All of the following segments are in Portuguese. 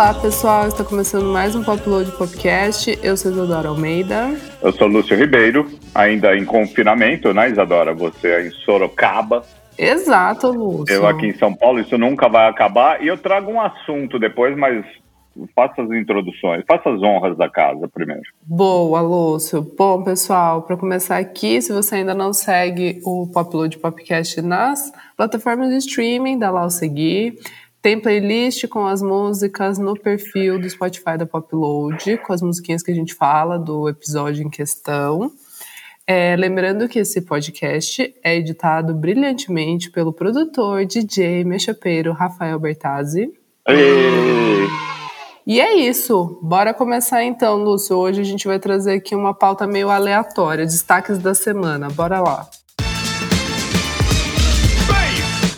Olá, pessoal. Está começando mais um Popload Podcast. Eu sou Isadora Almeida. Eu sou Lúcio Ribeiro, ainda em confinamento, né, Isadora? Você é em Sorocaba. Exato, Lúcio. Eu aqui em São Paulo, isso nunca vai acabar. E eu trago um assunto depois, mas faça as introduções, faça as honras da casa primeiro. Boa, Lúcio. Bom, pessoal, para começar aqui, se você ainda não segue o Popload Podcast nas plataformas de streaming, dá lá o seguir. Tem playlist com as músicas no perfil do Spotify da Popload, com as musiquinhas que a gente fala do episódio em questão. É, lembrando que esse podcast é editado brilhantemente pelo produtor, DJ, mechapeiro Rafael Bertazzi. Ei. E é isso. Bora começar então, Lúcio. Hoje a gente vai trazer aqui uma pauta meio aleatória, destaques da semana. Bora lá.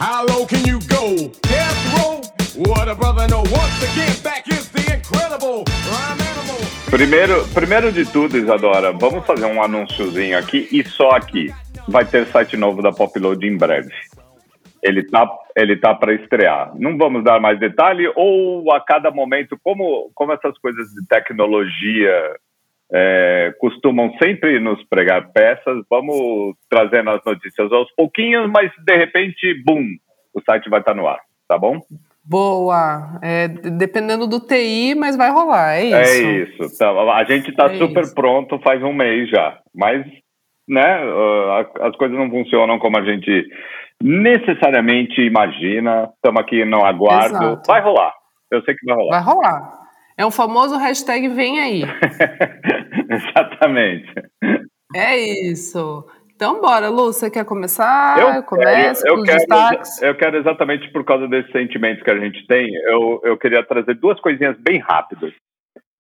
How low can you go? Death Primeiro, primeiro de tudo, Isadora, vamos fazer um anúnciozinho aqui e só aqui. Vai ter site novo da Popload em breve. Ele tá, ele tá para estrear. Não vamos dar mais detalhe ou a cada momento, como, como essas coisas de tecnologia é, costumam sempre nos pregar peças, vamos trazendo as notícias aos pouquinhos, mas de repente, bum, o site vai estar tá no ar, tá bom? Boa. É, dependendo do TI, mas vai rolar, é isso. É isso. Tá, a gente está é super isso. pronto faz um mês já. Mas, né, as coisas não funcionam como a gente necessariamente imagina. Estamos aqui no aguardo. Exato. Vai rolar. Eu sei que vai rolar. Vai rolar. É um famoso hashtag vem aí. Exatamente. É isso. Então, bora, Lu, você quer começar? Eu começo eu, eu quero, destaques. Eu quero exatamente por causa desses sentimentos que a gente tem, eu, eu queria trazer duas coisinhas bem rápidas,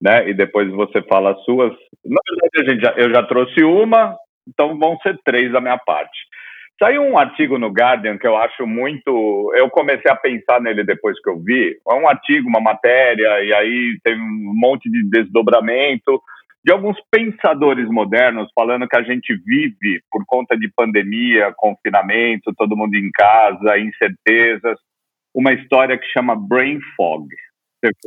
né? E depois você fala as suas. Na verdade, a gente já, eu já trouxe uma, então vão ser três da minha parte. Saiu um artigo no Guardian que eu acho muito. Eu comecei a pensar nele depois que eu vi. É um artigo, uma matéria, e aí tem um monte de desdobramento de alguns pensadores modernos falando que a gente vive por conta de pandemia, confinamento, todo mundo em casa, incertezas, uma história que chama brain fog.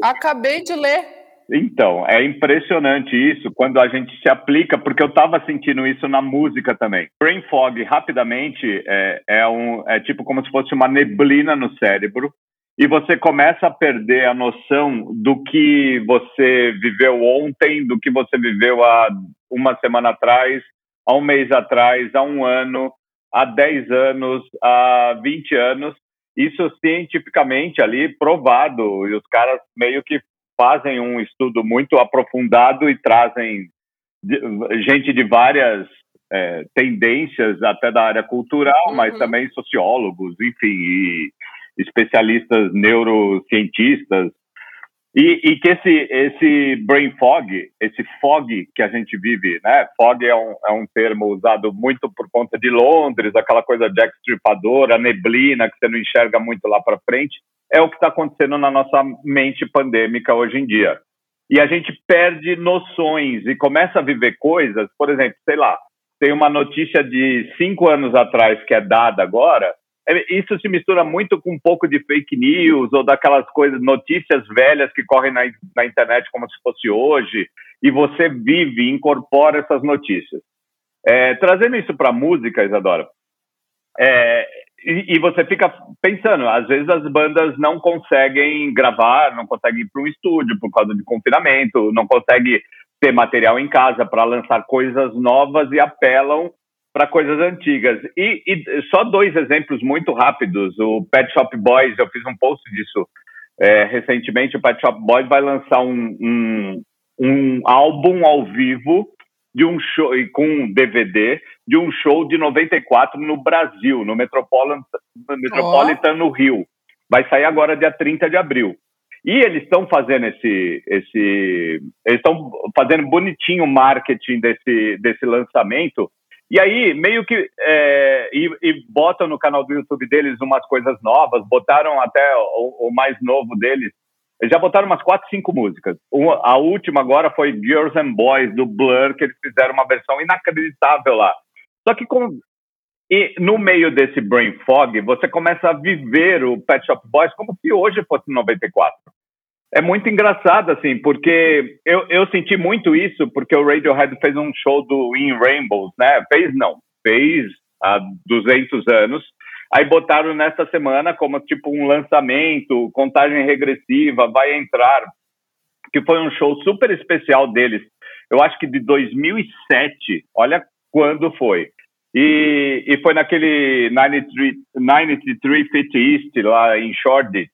Acabei de ler. Então, é impressionante isso quando a gente se aplica, porque eu estava sentindo isso na música também. Brain fog, rapidamente, é, é, um, é tipo como se fosse uma neblina no cérebro, e você começa a perder a noção do que você viveu ontem, do que você viveu há uma semana atrás, há um mês atrás, há um ano, há 10 anos, há 20 anos. Isso cientificamente ali provado, e os caras meio que fazem um estudo muito aprofundado e trazem gente de várias é, tendências, até da área cultural, uhum. mas também sociólogos, enfim, e especialistas neurocientistas, e, e, que esse, esse brain fog, esse fog que a gente vive, né? Fog é um, é um termo usado muito por conta de Londres, aquela coisa de extripador, a neblina que você não enxerga muito lá para frente, é o que está acontecendo na nossa mente pandêmica hoje em dia. E a gente perde noções e começa a viver coisas, por exemplo, sei lá, tem uma notícia de cinco anos atrás que é dada agora, isso se mistura muito com um pouco de fake news ou daquelas coisas, notícias velhas que correm na, na internet como se fosse hoje, e você vive, incorpora essas notícias. É, trazendo isso para a música, Isadora, é, e, e, você fica pensando, às vezes as bandas não conseguem gravar, não conseguem ir para um estúdio por causa de confinamento, não conseguem ter material em casa para lançar coisas novas e apelam para coisas antigas. E, e, só dois exemplos muito rápidos. O Pet Shop Boys, eu fiz um post disso é, recentemente. O Pet Shop Boys vai lançar um, um, um álbum ao vivo de um show com um DVD de um show de 94 no Brasil, no Metropolitan, Metropolitan oh. no Rio. Vai sair agora dia 30 de abril. E eles estão fazendo esse, esse eles estão fazendo bonitinho o marketing desse, desse lançamento e aí, meio que. É, e, e, botam no canal do YouTube deles umas coisas novas, botaram até o, o mais novo deles. Eles já botaram umas quatro, cinco músicas. Uma, a última agora foi Girls and Boys, do Blur, que eles fizeram uma versão inacreditável lá. Só que com, e no meio desse brain fog, você começa a viver o Pet Shop Boys como se hoje fosse 94. É muito engraçado, assim, porque eu, eu senti muito isso, porque o Radiohead fez um show do In Rainbows, né? Fez não, fez há 200 anos. Aí botaram nessa semana como tipo um lançamento, contagem regressiva, vai entrar, que foi um show super especial deles. Eu acho que de 2007, olha quando foi. E, e foi naquele 93, 93 Fit East, lá em Shoreditch,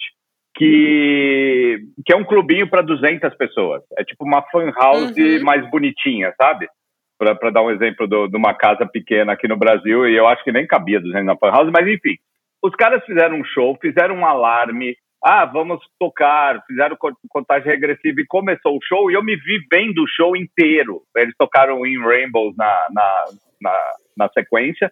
que, que é um clubinho para 200 pessoas. É tipo uma fan house uhum. mais bonitinha, sabe? Para dar um exemplo do, de uma casa pequena aqui no Brasil, e eu acho que nem cabia 200 na fan house, mas enfim. Os caras fizeram um show, fizeram um alarme, ah, vamos tocar, fizeram contagem regressiva e começou o show, e eu me vi vendo o show inteiro. Eles tocaram In Rainbows na, na, na, na sequência,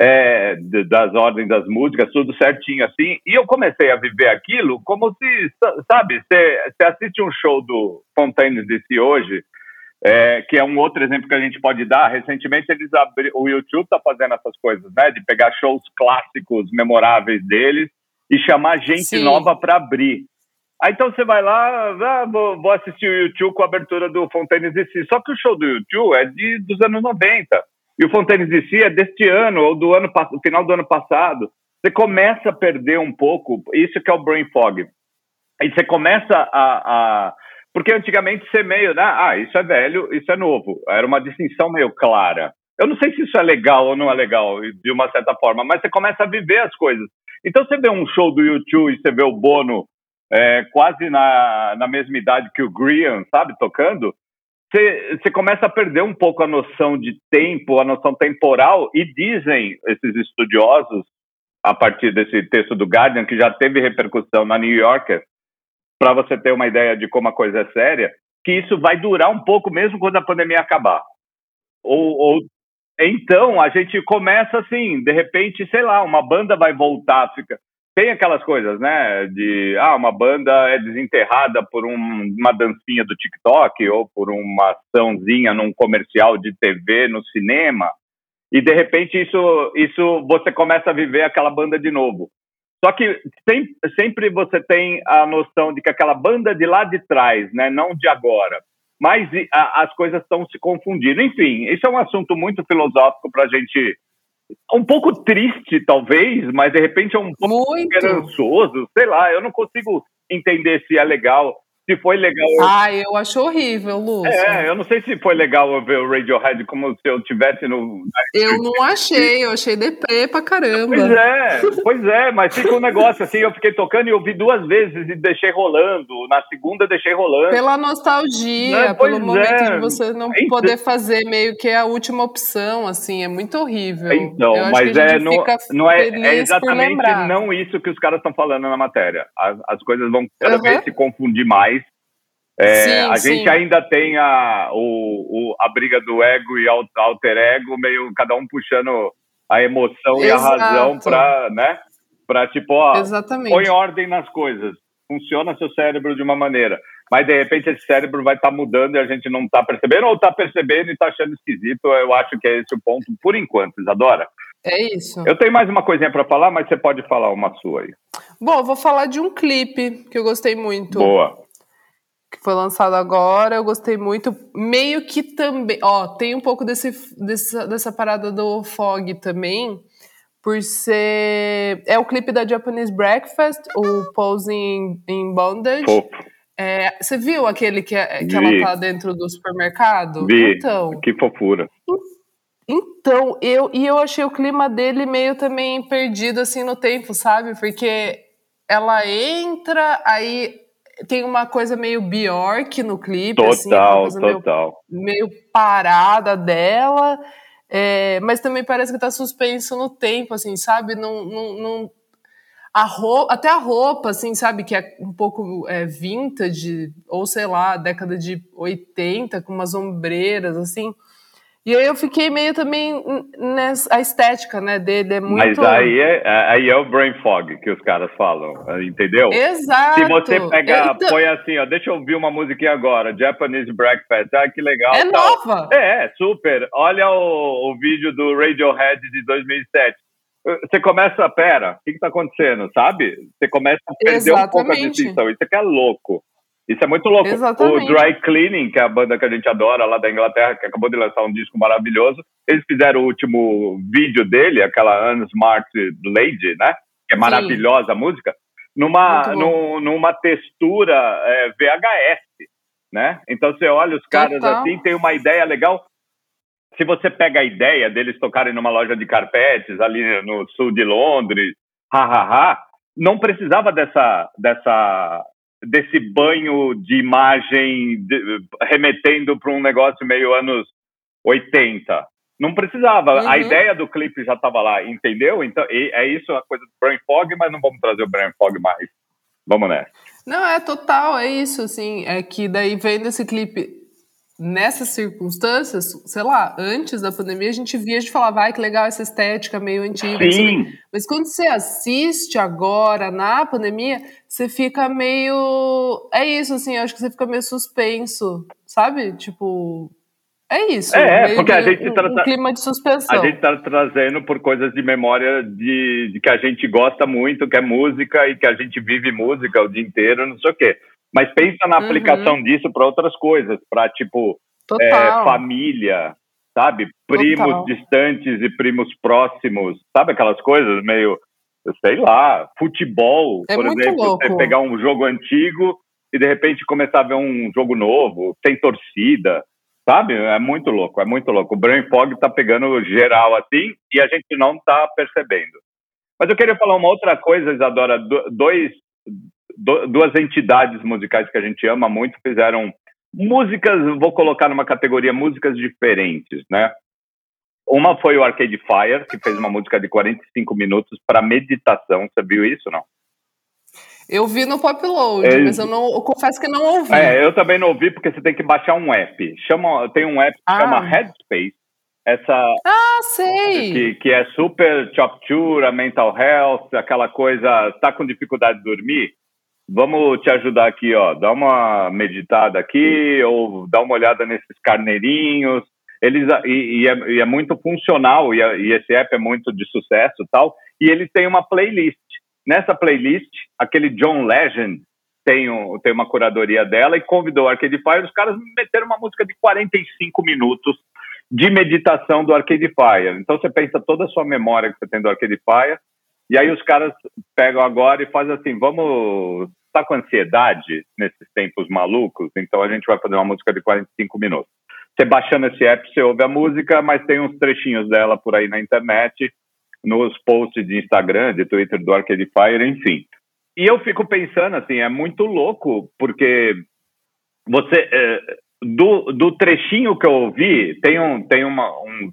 é, das ordens das músicas, tudo certinho assim. E eu comecei a viver aquilo como se, sabe, você assiste um show do Fontaines DC hoje, é, que é um outro exemplo que a gente pode dar. Recentemente eles o YouTube está fazendo essas coisas, né, de pegar shows clássicos, memoráveis deles e chamar gente Sim. nova para abrir. Aí então você vai lá, ah, vou, vou, assistir o YouTube com a abertura do Fontaines DC. Só que o show do YouTube é de, dos anos 90. E o Fontaines DC é deste ano, ou do ano final do ano passado. Você começa a perder um pouco, isso que é o brain fog. E você começa a, a porque antigamente você meio, né? Ah, isso é velho, isso é novo. Era uma distinção meio clara. Eu não sei se isso é legal ou não é legal, de uma certa forma, mas você começa a viver as coisas. Então você vê um show do YouTube e você vê o Bono é, quase na, na mesma idade que o Grian, sabe, tocando, você, começa a perder um pouco a noção de tempo, a noção temporal, e dizem esses estudiosos, a partir desse texto do Guardian, que já teve repercussão na New Yorker, para você ter uma ideia de como a coisa é séria, que isso vai durar um pouco mesmo quando a pandemia acabar. Ou, ou então a gente começa assim, de repente, sei lá, uma banda vai voltar, fica tem aquelas coisas, né? De ah, uma banda é desenterrada por um, uma dancinha do TikTok ou por uma açãozinha num comercial de TV no cinema e de repente isso isso você começa a viver aquela banda de novo. Só que sempre, sempre você tem a noção de que aquela banda de lá de trás, né, não de agora, mas a, as coisas estão se confundindo. Enfim, isso é um assunto muito filosófico para a gente um pouco triste, talvez, mas de repente é um pouco Muito. esperançoso. Sei lá, eu não consigo entender se é legal se foi legal. Ah, eu acho horrível, Lúcio. É, eu não sei se foi legal ver o Radiohead como se eu tivesse no. Eu não achei, eu achei deprê pra caramba. Pois é, pois é, mas fica um negócio assim, eu fiquei tocando e ouvi duas vezes e deixei rolando. Na segunda deixei rolando. Pela nostalgia, pelo momento é. de você não poder fazer meio que a última opção, assim, é muito horrível. Então, mas é, não, não é, é exatamente não isso que os caras estão falando na matéria. As, as coisas vão cada uhum. vez se confundir mais é, sim, a sim. gente ainda tem a, o, o, a briga do ego e alter ego, meio cada um puxando a emoção Exato. e a razão para, né? Para tipo, ó, Exatamente. põe ordem nas coisas. Funciona seu cérebro de uma maneira. Mas de repente esse cérebro vai estar tá mudando e a gente não está percebendo, ou está percebendo e está achando esquisito. Eu acho que é esse o ponto, por enquanto, Isadora. É isso. Eu tenho mais uma coisinha para falar, mas você pode falar uma sua aí. Bom, eu vou falar de um clipe que eu gostei muito. Boa que foi lançado agora, eu gostei muito. Meio que também, ó, tem um pouco desse, dessa, dessa parada do Fog também, por ser. É o clipe da Japanese Breakfast, o Posing in Bondage. É, você viu aquele que, é, que ela tá dentro do supermercado? Vi. Então. Que fofura. Então, eu, e eu achei o clima dele meio também perdido assim no tempo, sabe? Porque ela entra, aí tem uma coisa meio Bjork no clipe. Assim, total, assim, total. Meio, meio, parada dela, é, mas também parece que tá suspenso no tempo, assim, sabe? Não, não, não a roupa, até a roupa, assim, sabe? Que é um pouco é, vintage, ou sei lá, década de 80, com umas ombreiras, assim. E aí eu fiquei meio também nessa a estética, né, dele é muito... Mas aí é, aí é o brain fog que os caras falam, entendeu? Exato. Se você pegar, então... põe assim, ó, deixa eu ouvir uma musiquinha agora, Japanese Breakfast, ah, que legal. É tal. nova. É, super. Olha o, o vídeo do Radiohead de 2007. Você começa, pera, o que, que tá acontecendo, sabe? Você começa a perder Exatamente. um pouco a distinção, isso aqui é louco. Isso é muito louco. Exatamente. O Dry Cleaning, que é a banda que a gente adora lá da Inglaterra, que acabou de lançar um disco maravilhoso, eles fizeram o último vídeo dele, aquela Unsmart Lady, né? Que é maravilhosa Sim. a música, numa, num, numa textura é, VHS, né? Então você olha os caras Total. assim, tem uma ideia legal. Se você pega a ideia deles tocarem numa loja de carpetes ali no sul de Londres, hahaha, não precisava dessa, dessa desse banho de imagem de, remetendo para um negócio meio anos 80. Não precisava. Uhum. A ideia do clipe já estava lá, entendeu? Então, é isso a coisa do Brain Fog, mas não vamos trazer o Brain Fog mais. Vamos nessa. Não, é total, é isso, assim, é que daí vendo esse clipe nessas circunstâncias, sei lá, antes da pandemia, a gente via, a gente falava, vai que legal essa estética meio antiga. Sim. Mas quando você assiste agora, na pandemia, você fica meio. É isso, assim, eu acho que você fica meio suspenso, sabe? Tipo. É isso. É, porque a gente um, tá, um clima de suspensão. A gente está trazendo por coisas de memória de, de que a gente gosta muito, que é música e que a gente vive música o dia inteiro, não sei o quê. Mas pensa na uhum. aplicação disso para outras coisas, para tipo é, família, sabe? Primos Total. distantes e primos próximos, sabe aquelas coisas meio, sei lá, futebol, é por exemplo, louco. você pegar um jogo antigo e de repente começar a ver um jogo novo, sem torcida, sabe? É muito louco, é muito louco. O Brain Fog tá pegando geral assim e a gente não tá percebendo. Mas eu queria falar uma outra coisa, Isadora, dois duas entidades musicais que a gente ama muito fizeram músicas, vou colocar numa categoria músicas diferentes, né? Uma foi o Arcade Fire, que fez uma música de 45 minutos para meditação. Você viu isso, não? Eu vi no Popload, é, mas eu não eu confesso que não ouvi. É, eu também não ouvi porque você tem que baixar um app. Chama, tem um app que ah. chama Headspace. Essa Ah, sei. Que, que é super choptura, mental health, aquela coisa, tá com dificuldade de dormir, vamos te ajudar aqui, ó, dá uma meditada aqui ou dá uma olhada nesses carneirinhos. Eles e, e, é, e é, muito funcional e, e, esse app é muito de sucesso, tal. E eles têm uma playlist. Nessa playlist, aquele John Legend tem, um, tem uma curadoria dela e convidou o Arcade Fire. Os caras meteram uma música de 45 minutos de meditação do Arcade Fire. Então você pensa toda a sua memória que você tem do Arcade Fire e aí os caras pegam agora e fazem assim, vamos está com ansiedade nesses tempos malucos, então a gente vai fazer uma música de 45 minutos. Você baixando esse app, você ouve a música, mas tem uns trechinhos dela por aí na internet, nos posts de Instagram, de Twitter do Arcade Fire, enfim. E eu fico pensando assim, é muito louco, porque você é, do, do trechinho que eu ouvi, tem um tem uma um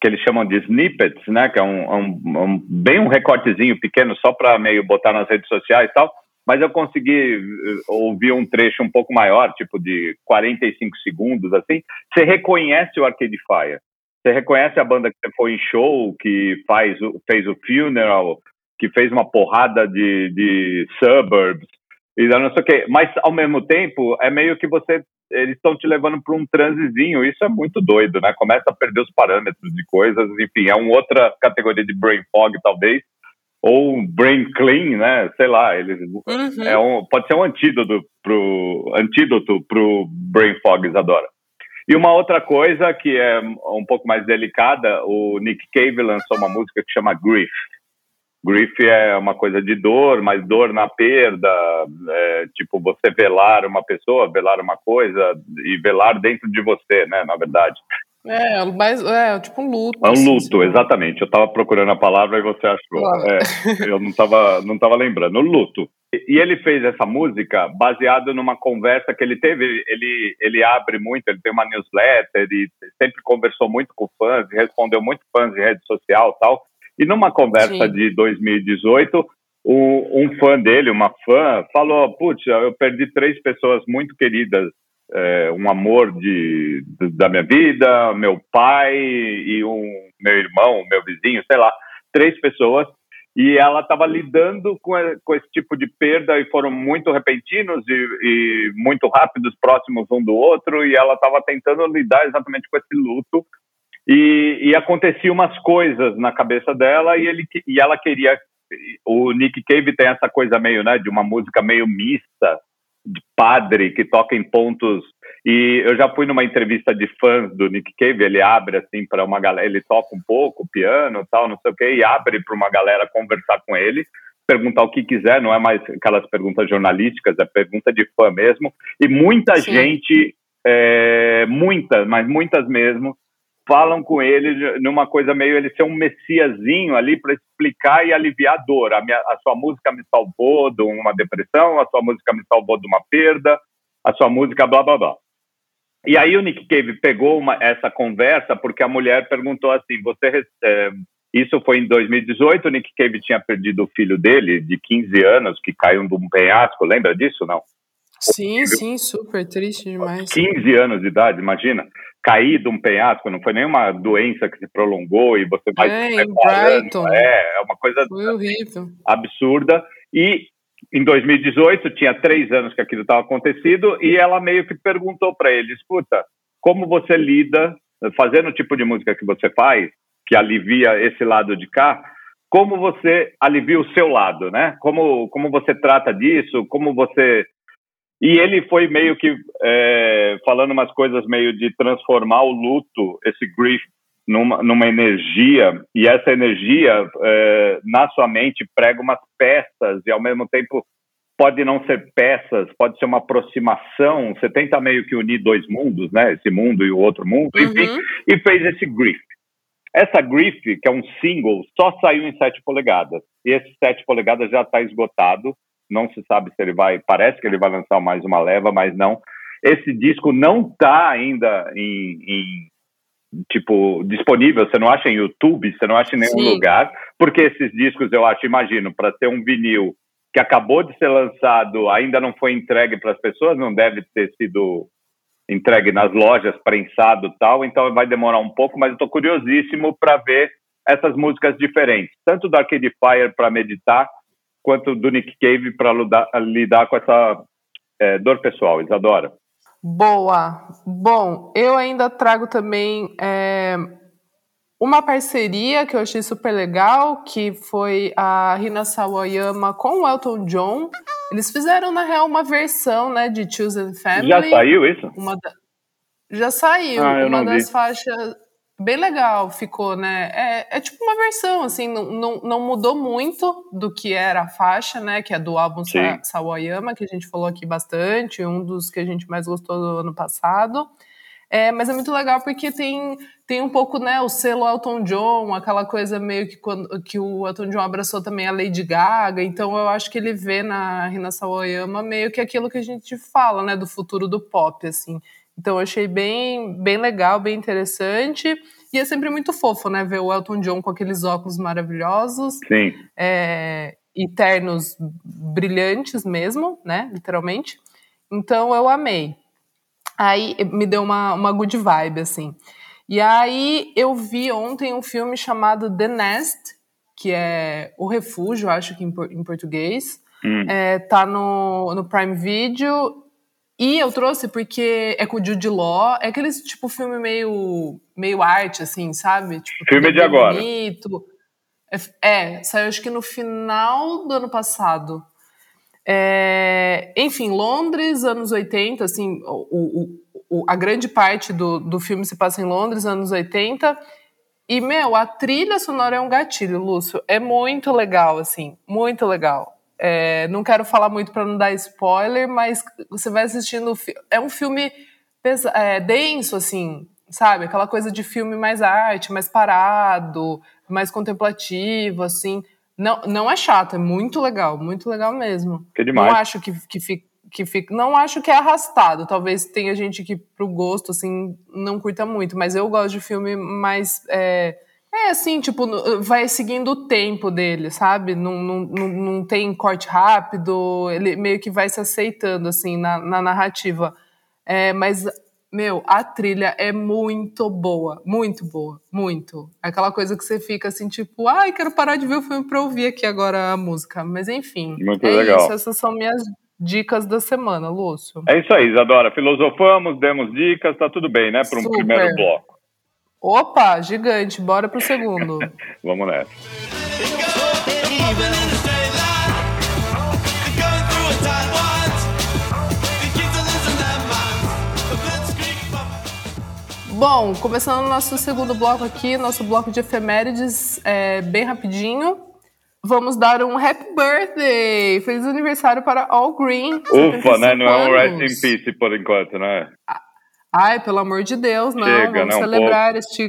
que eles chamam de snippets, né, que é um, um, um bem um recortezinho pequeno só para meio botar nas redes sociais e tal mas eu consegui eh, ouvir um trecho um pouco maior, tipo de 45 segundos, assim. Você reconhece o Arcade Fire. Você reconhece a banda que você foi em show, que faz, fez o Funeral, que fez uma porrada de, de suburbs, e não sei o quê. Mas, ao mesmo tempo, é meio que você. Eles estão te levando para um transizinho. Isso é muito doido, né? Começa a perder os parâmetros de coisas. Enfim, é uma outra categoria de brain fog, talvez ou um brain clean, né? Sei lá, eles uhum. é um, pode ser um antídoto pro antídoto pro brain fog, Isadora. E uma outra coisa que é um pouco mais delicada, o Nick Cave lançou uma música que chama Grief. Grief é uma coisa de dor, mas dor na perda, é, tipo você velar uma pessoa, velar uma coisa e velar dentro de você, né? Na verdade. É, mas é tipo um luto. É um assim, luto, assim, exatamente. Eu estava procurando a palavra e você achou. Claro. É, eu não estava não tava lembrando. Luto. E ele fez essa música baseado numa conversa que ele teve. Ele, ele abre muito, ele tem uma newsletter, ele sempre conversou muito com fãs, respondeu muito fãs em rede social tal. E numa conversa Sim. de 2018, o, um fã dele, uma fã, falou: Putz, eu perdi três pessoas muito queridas é, um amor de, de, da minha vida, meu pai e um meu irmão, meu vizinho, sei lá, três pessoas. E ela estava lidando com, com esse tipo de perda e foram muito repentinos e, e muito rápidos, próximos um do outro. E ela estava tentando lidar exatamente com esse luto. E, e acontecia umas coisas na cabeça dela e, ele, e ela queria. O Nick Cave tem essa coisa meio, né, de uma música meio mista, de padre que toca em pontos. E eu já fui numa entrevista de fãs do Nick Cave, ele abre assim para uma galera, ele toca um pouco, piano, tal, não sei o quê, e abre para uma galera conversar com ele, perguntar o que quiser, não é mais aquelas perguntas jornalísticas, é pergunta de fã mesmo. E muita Sim. gente, é, muitas, mas muitas mesmo, falam com ele numa coisa meio ele ser um messiazinho ali para explicar e aliviar a dor. A, minha, a sua música me salvou de uma depressão, a sua música me salvou de uma perda, a sua música blá blá blá. E aí o Nick Cave pegou uma, essa conversa porque a mulher perguntou assim: você é, isso foi em 2018, o Nick Cave tinha perdido o filho dele de 15 anos que caiu de um penhasco, lembra disso não? Sim, sim, super triste demais. 15 anos de idade, imagina cair de um penhasco, não foi nenhuma doença que se prolongou e você vai é, em Brighton. É, é uma coisa absurda. E em 2018 tinha três anos que aquilo estava acontecido e ela meio que perguntou para ele, escuta, como você lida fazendo o tipo de música que você faz, que alivia esse lado de cá, como você alivia o seu lado, né? Como como você trata disso? Como você e ele foi meio que é, falando umas coisas meio de transformar o luto, esse grief, numa, numa energia, e essa energia é, na sua mente prega umas peças, e ao mesmo tempo pode não ser peças, pode ser uma aproximação, você tenta meio que unir dois mundos, né? Esse mundo e o outro mundo, uhum. enfim, e fez esse grief. Essa grief, que é um single, só saiu em 7 polegadas, e esse 7 polegadas já está esgotado, não se sabe se ele vai, parece que ele vai lançar mais uma leva, mas não. Esse disco não está ainda em, em, tipo disponível, você não acha em YouTube, você não acha em nenhum Sim. lugar, porque esses discos eu acho, imagino, para ter um vinil que acabou de ser lançado, ainda não foi entregue para as pessoas, não deve ter sido entregue nas lojas, prensado tal, então vai demorar um pouco, mas eu estou curiosíssimo para ver essas músicas diferentes, tanto do Arcade Fire para meditar, quanto do Nick Cave para lidar, lidar, com essa é, dor pessoal, Isadora? Boa. Bom, eu ainda trago também é, uma parceria que eu achei super legal, que foi a Rina Sawayama com o Elton John. Eles fizeram, na real, uma versão né, de Chosen Family. Já saiu isso? Da... Já saiu. Ah, uma das vi. faixas bem legal ficou, né? É, é tipo uma versão, assim, não, não, não, mudou muito do que era a faixa, né? Que é do álbum Sa Sawayama, que a gente falou aqui bastante, um dos que a gente mais gostou do ano passado. É, mas é muito legal porque tem, tem um pouco, né, o selo Elton John, aquela coisa meio que quando que o Elton John abraçou também a Lady Gaga, então eu acho que ele vê na Rina Sawayama meio que aquilo que a gente fala, né, do futuro do pop, assim. Então eu achei bem, bem legal, bem interessante. E é sempre muito fofo, né? Ver o Elton John com aqueles óculos maravilhosos. Sim. É, e ternos brilhantes mesmo, né? Literalmente. Então eu amei. Aí me deu uma, uma good vibe, assim. E aí eu vi ontem um filme chamado The Nest, que é O Refúgio, acho que em, em português. Hum. É, tá no, no Prime Video e eu trouxe porque é com o Jude Law, é aquele tipo filme meio, meio arte, assim, sabe? Tipo, filme de agora. Bonito. É, é, saiu acho que no final do ano passado. É, enfim, Londres, anos 80, assim, o, o, o, a grande parte do, do filme se passa em Londres, anos 80. E, meu, a trilha sonora é um gatilho, Lúcio. É muito legal, assim, muito legal. É, não quero falar muito para não dar spoiler, mas você vai assistindo. É um filme é, denso, assim, sabe? Aquela coisa de filme mais arte, mais parado, mais contemplativo, assim. Não, não é chato, é muito legal, muito legal mesmo. Que demais. Não acho que, que fica. Que fica, não acho que é arrastado. Talvez tenha gente que, pro gosto, assim, não curta muito, mas eu gosto de filme mais. É, é assim, tipo, vai seguindo o tempo dele, sabe? Não, não, não, não tem corte rápido, ele meio que vai se aceitando, assim, na, na narrativa. É, mas, meu, a trilha é muito boa, muito boa, muito. É aquela coisa que você fica assim, tipo, ai, quero parar de ver o filme pra ouvir aqui agora a música. Mas enfim, muito é legal. isso, essas são minhas dicas da semana, Lúcio. É isso aí, Isadora. Filosofamos, demos dicas, tá tudo bem, né? Para um Super. primeiro bloco. Opa, gigante, bora pro segundo. Vamos nessa. Bom, começando o nosso segundo bloco aqui, nosso bloco de efemérides, é, bem rapidinho. Vamos dar um happy birthday! Feliz aniversário para All Green. Ufa, né? Não é um rest in peace por enquanto, né? Ai, pelo amor de Deus, não. Chega, Vamos né, um celebrar este,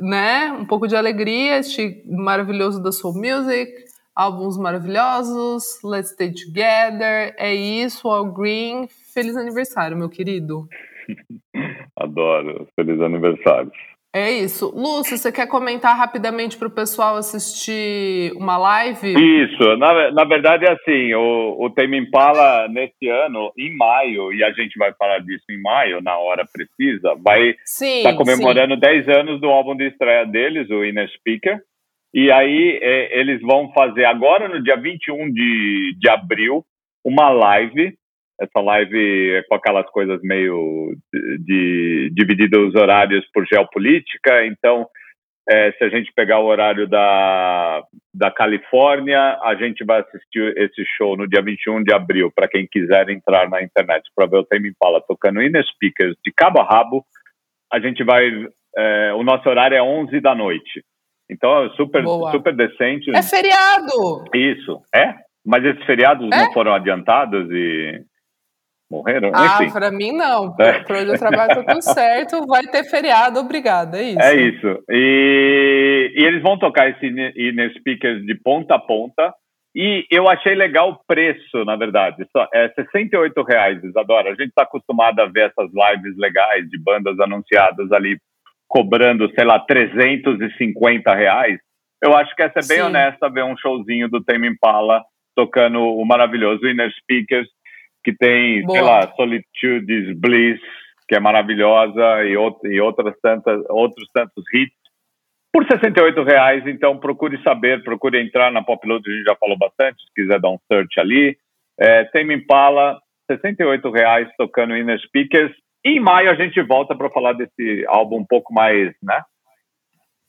né? Um pouco de alegria, este maravilhoso da Soul Music, álbuns maravilhosos, Let's Stay Together. É isso, All Green. Feliz aniversário, meu querido. Adoro. Feliz aniversário. É isso. Lúcio, você quer comentar rapidamente para o pessoal assistir uma live? Isso, na, na verdade é assim, o, o Tame Impala nesse ano, em maio, e a gente vai falar disso em maio, na hora precisa, vai estar tá comemorando sim. 10 anos do álbum de estreia deles, o Inner Speaker, e aí é, eles vão fazer agora no dia 21 de, de abril uma live essa live é com aquelas coisas meio de, de os horários por geopolítica. Então, é, se a gente pegar o horário da, da Califórnia, a gente vai assistir esse show no dia 21 de abril, para quem quiser entrar na internet para ver o Tame Impala tocando Inner Speakers de cabo a rabo. A gente vai. É, o nosso horário é 11 da noite. Então é super, super decente. É feriado! Isso, é? Mas esses feriados é? não foram adiantados e. Morreram? Ah, para mim não. É. Para onde eu trabalho tá tudo certo. Vai ter feriado, obrigada. É isso. É isso. E, e eles vão tocar esse Inner Speakers de ponta a ponta. E eu achei legal o preço, na verdade. Só, é 68 reais, Isadora. A gente está acostumado a ver essas lives legais de bandas anunciadas ali cobrando, sei lá, 350 reais. Eu acho que essa é bem Sim. honesta ver um showzinho do Tame Impala tocando o maravilhoso Inner Speakers que tem, Boa. sei lá, Solitudes, Bliss, que é maravilhosa, e, e outras tantas, outros tantos hits, por 68 reais. Então, procure saber, procure entrar na Popload, a gente já falou bastante, se quiser dar um search ali. É, tem Impala, 68 reais, tocando Inner Speakers. E em maio a gente volta para falar desse álbum um pouco mais, né?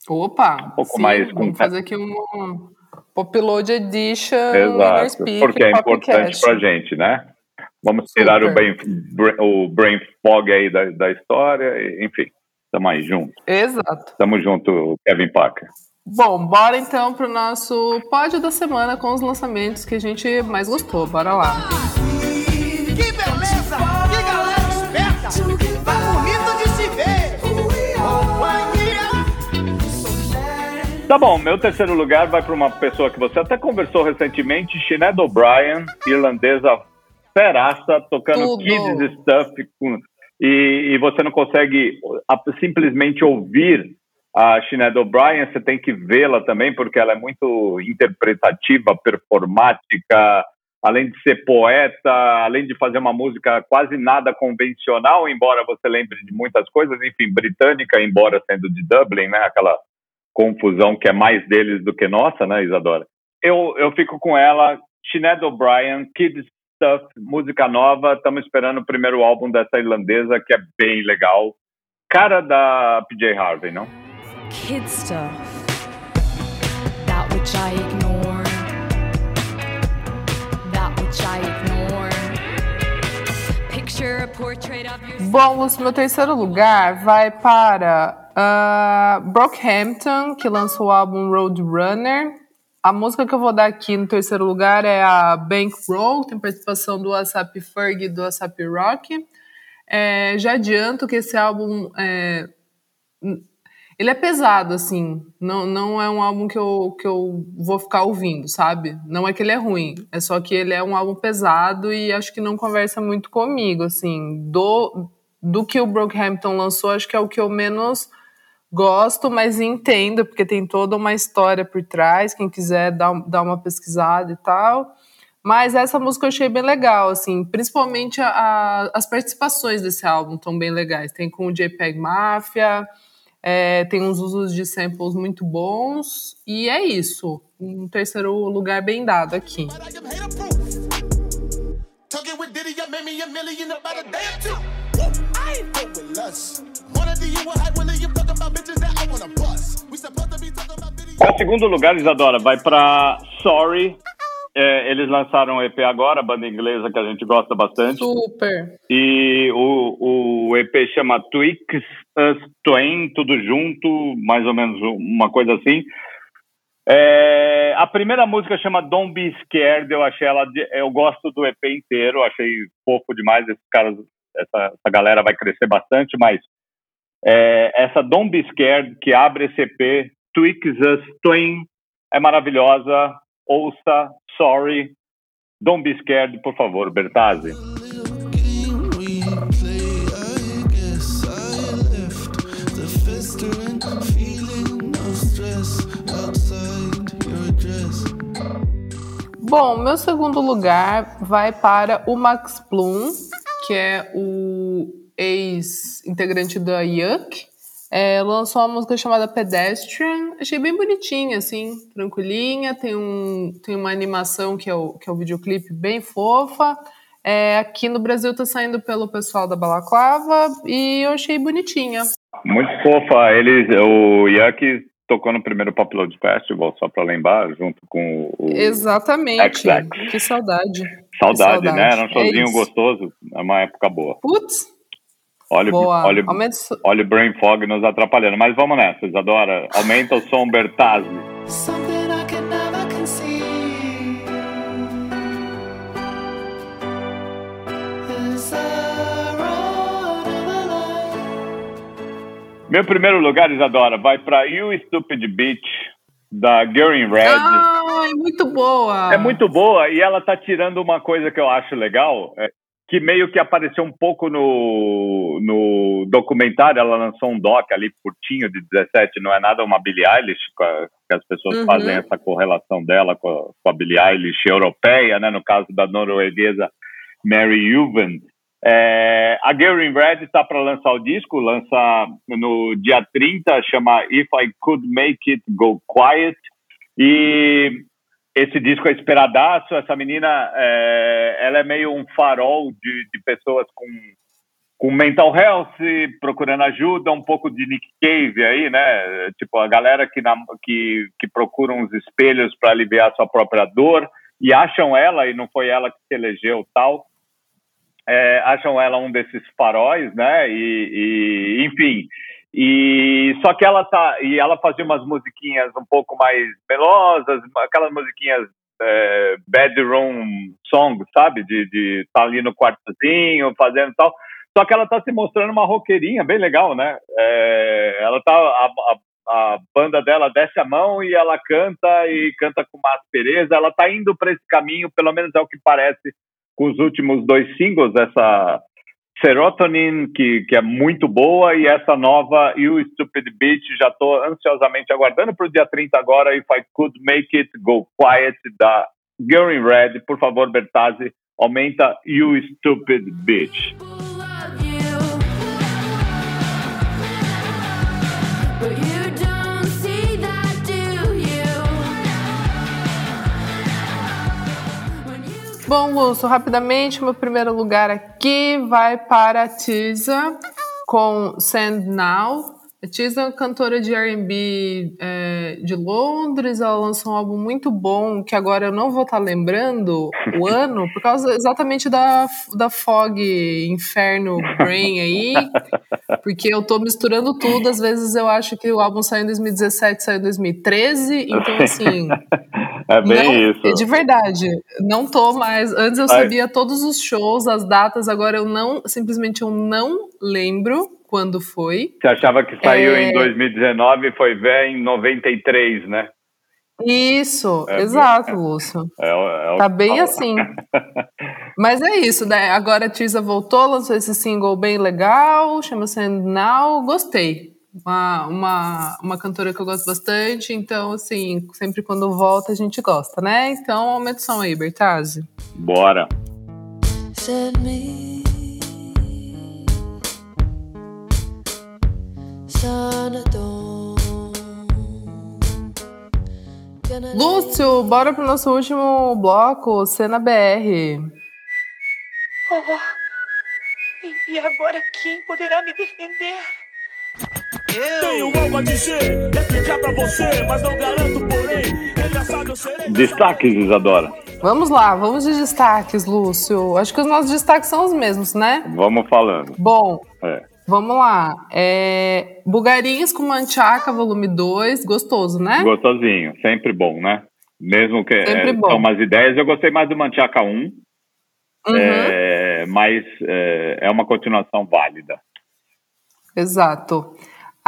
Opa! Um pouco sim, mais. Com... Vamos fazer aqui um Popload Edition Exato, Speaker, porque é importante para gente, né? Vamos tirar o brain, o brain fog aí da, da história, enfim, estamos aí juntos. Exato. Estamos junto, Kevin Packer. Bom, bora então pro nosso pódio da semana com os lançamentos que a gente mais gostou. Bora lá. Que beleza! Que galera esperta! Tá bonito de se ver! Tá bom, meu terceiro lugar vai para uma pessoa que você até conversou recentemente, Sinead O'Brien, irlandesa feraça, tocando Tudo. kids stuff, com, e, e, você não consegue simplesmente ouvir a Sinead O'Brien, você tem que vê-la também, porque ela é muito interpretativa, performática, além de ser poeta, além de fazer uma música quase nada convencional, embora você lembre de muitas coisas, enfim, britânica, embora sendo de Dublin, né, aquela confusão que é mais deles do que nossa, né, Isadora? Eu, eu fico com ela, Sinead O'Brien, Kids Stuff, música nova. Estamos esperando o primeiro álbum dessa irlandesa, que é bem legal. Cara da PJ Harvey, não? Kid Stuff. That which I ignore. That which I ignore. Picture a portrait of your... Bom, o meu terceiro lugar vai para uh, Brockhampton, que lançou o álbum Roadrunner. A música que eu vou dar aqui no terceiro lugar é a Bankroll, tem participação do ASAP Ferg e do ASAP Rock. É, já adianto que esse álbum é, ele é pesado, assim. Não, não é um álbum que eu, que eu vou ficar ouvindo, sabe? Não é que ele é ruim, é só que ele é um álbum pesado e acho que não conversa muito comigo, assim. Do, do que o Brockhampton lançou, acho que é o que eu menos Gosto, mas entendo, porque tem toda uma história por trás, quem quiser dar, dar uma pesquisada e tal. Mas essa música eu achei bem legal, assim, principalmente a, a, as participações desse álbum estão bem legais. Tem com o JPEG Mafia, é, tem uns usos de samples muito bons, e é isso. Um terceiro lugar bem dado aqui. O segundo lugar, Isadora, vai para Sorry. É, eles lançaram um EP agora, banda inglesa que a gente gosta bastante. Super. E o, o EP chama Tweaks Us Twain, tudo junto, mais ou menos uma coisa assim. É, a primeira música chama Don't Be Scared, eu achei ela, eu gosto do EP inteiro, achei fofo demais, esses caras, essa, essa galera vai crescer bastante, mas é, essa Don't Be Scared, que abre esse EP, Tweaks Us Twain, é maravilhosa, ouça, sorry, Don't Be Scared, por favor, Bertazzi. Bom, meu segundo lugar vai para o Max Plum, que é o ex-integrante da Yuck. É, lançou uma música chamada Pedestrian. Achei bem bonitinha, assim, tranquilinha. Tem, um, tem uma animação que é o, que é o videoclipe bem fofa. É, aqui no Brasil tá saindo pelo pessoal da Balaclava e eu achei bonitinha. Muito fofa. Eles, o Yuck tocou no primeiro Pop Load Festival, só para lembrar, junto com o. Exatamente. XX. Que saudade. Saudade, que saudade. né? Era um showzinho é gostoso, é uma época boa. Putz! Olha, olha, olha o Brain Fog nos atrapalhando. Mas vamos nessa, Isadora. Aumenta o som, Bertazzi. Meu primeiro lugar, Isadora, vai para You Stupid Bitch, da Girl in Red. Ai, muito boa! É muito boa e ela tá tirando uma coisa que eu acho legal, é, que meio que apareceu um pouco no, no documentário. Ela lançou um doc ali curtinho de 17, não é nada uma Billie Eilish, que as pessoas uhum. fazem essa correlação dela com a, com a Billie Eilish europeia, né, no caso da norueguesa Mary Juven. É, a Girl in Red está para lançar o disco, lança no dia 30, chama If I Could Make It Go Quiet. E esse disco é esperadaço. Essa menina, é, ela é meio um farol de, de pessoas com, com mental health, procurando ajuda, um pouco de Nick Cave aí, né? Tipo, a galera que, na, que, que procura uns espelhos para aliviar sua própria dor e acham ela, e não foi ela que se elegeu tal é, acham ela um desses faróis, né? E, e, enfim, e só que ela tá e ela fazia umas musiquinhas um pouco mais melosas, aquelas musiquinhas é, bedroom song, sabe? De de tá ali no quartozinho fazendo tal. Só que ela tá se mostrando uma roqueirinha bem legal, né? É, ela tá a, a, a, banda dela desce a mão e ela canta e canta com uma aspereza. Ela tá indo para esse caminho, pelo menos é o que parece com os últimos dois singles, essa Serotonin, que, que é muito boa, e essa nova You Stupid Bitch, já estou ansiosamente aguardando para o dia 30 agora, If I Could Make It Go Quiet, da in Red. Por favor, Bertazzi, aumenta You Stupid Bitch. Bom, Lúcio, rapidamente, meu primeiro lugar aqui vai para Tisa com Send Now. A Tisa é uma cantora de R&B é, de Londres, ela lançou um álbum muito bom, que agora eu não vou estar tá lembrando o ano, por causa exatamente da, da Fog Inferno Brain aí, porque eu tô misturando tudo, às vezes eu acho que o álbum saiu em 2017, saiu em 2013, então assim... É bem não, isso. De verdade, não tô mais. Antes eu sabia todos os shows, as datas, agora eu não, simplesmente eu não lembro quando foi. Você achava que saiu é... em 2019 e foi ver em 93, né? Isso, é, exato, Lúcio. É, é, tá bem assim. Mas é isso, né? Agora a Tisa voltou, lançou esse single bem legal, chama-se Now, gostei uma, uma, uma cantora que eu gosto bastante, então, assim, sempre quando volta a gente gosta, né? Então, aumenta o som aí, Bertazzi. Bora! Lúcio, bora pro nosso último bloco, Cena BR. Oh, e agora quem poderá me defender? Tenho algo a dizer, explicar pra você, mas não garanto, porém, ele sabe eu serei. Destaques, Isadora. Vamos lá, vamos de destaques, Lúcio. Acho que os nossos destaques são os mesmos, né? Vamos falando. Bom, é. Vamos lá. É... Bugarins com Manchaca, volume 2. Gostoso, né? Gostosinho, sempre bom, né? Mesmo que é, são umas ideias, eu gostei mais do Manchaca 1. Uhum. É, mas é, é uma continuação válida. Exato.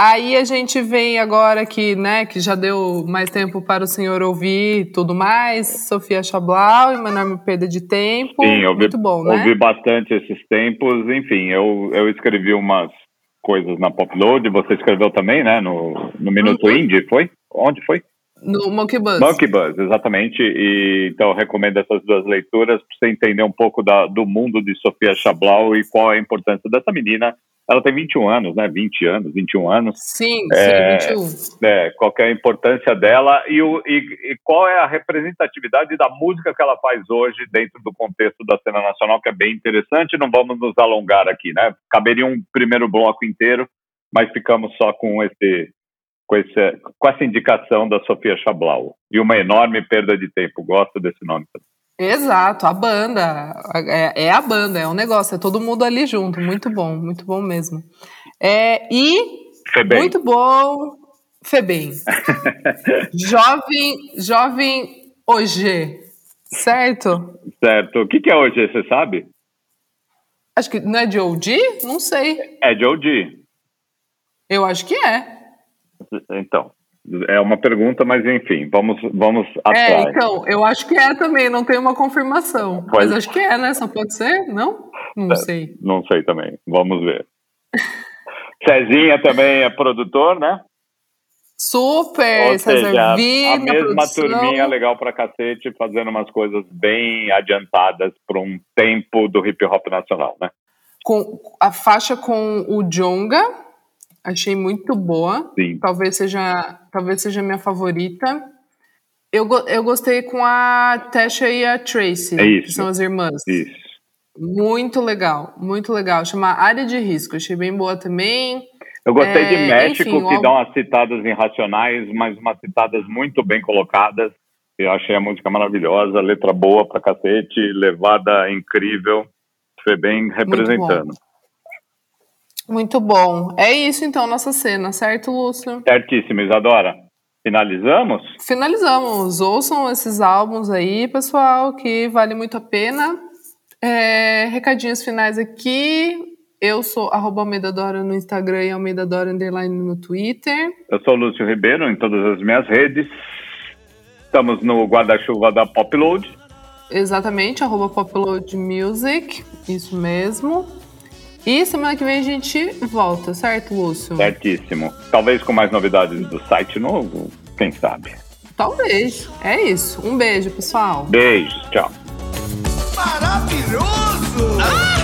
Aí a gente vem agora que, né, que já deu mais tempo para o senhor ouvir tudo mais, Sofia Chablau, uma enorme perda de tempo. Sim, ouvi, Muito bom, né? ouvi bastante esses tempos. Enfim, eu, eu escrevi umas coisas na Popload, você escreveu também, né, no, no Minuto uhum. Indie, foi? Onde foi? No Monkey Buzz. Monkey Buzz, exatamente. E, então, eu recomendo essas duas leituras para você entender um pouco da, do mundo de Sofia Chablau e qual é a importância dessa menina ela tem 21 anos, né? 20 anos, 21 anos. Sim, é, sim, 21. É, qual é a importância dela e, o, e, e, qual é a representatividade da música que ela faz hoje dentro do contexto da cena nacional, que é bem interessante. Não vamos nos alongar aqui, né? Caberia um primeiro bloco inteiro, mas ficamos só com esse com, esse, com essa indicação da Sofia Chablau. E uma enorme perda de tempo. Gosto desse nome também. Exato, a banda. É, é, a banda, é um negócio, é todo mundo ali junto. Muito bom, muito bom mesmo. É, e Febem. muito bom, Febem. jovem, jovem hoje, certo? Certo. O que, que é hoje, você sabe? Acho que não é de OG? Não sei. É de OG. Eu acho que é. Então, é uma pergunta, mas enfim, vamos, vamos é, atrás. É, então, eu acho que é também, não tem uma confirmação. Pode... Mas acho que é, né? Só pode ser? Não? Não é, sei. Não sei também, vamos ver. Cezinha também é produtor, né? Super, Ou César seja, a mesma produção. turminha legal pra cacete, fazendo umas coisas bem adiantadas para um tempo do hip hop nacional, né? Com a faixa com o Jonga, Achei muito boa. Sim. Talvez seja, talvez seja minha favorita. Eu, eu gostei com a Tasha e a Tracy, é que são as irmãs. Isso. Muito legal, muito legal. Chama Área de Risco, achei bem boa também. Eu gostei é, de México, enfim, que ó... dá umas citadas irracionais, mas umas citadas muito bem colocadas. Eu achei a música maravilhosa, letra boa pra cacete, levada incrível. Foi bem representando. Muito bom. É isso então, nossa cena, certo, Lúcio? Certíssimo, Isadora. Finalizamos? Finalizamos. Ouçam esses álbuns aí, pessoal, que vale muito a pena. É, recadinhos finais aqui. Eu sou arroba Almeida Dora no Instagram e Almeida Dora Underline no Twitter. Eu sou Lúcio Ribeiro em todas as minhas redes. Estamos no guarda-chuva da Popload. Exatamente, arroba Popload Music, isso mesmo. E semana que vem a gente volta, certo, Lúcio? Certíssimo. Talvez com mais novidades do site novo, quem sabe. Talvez. É isso. Um beijo, pessoal. Beijo, tchau. Maravilhoso! Ah!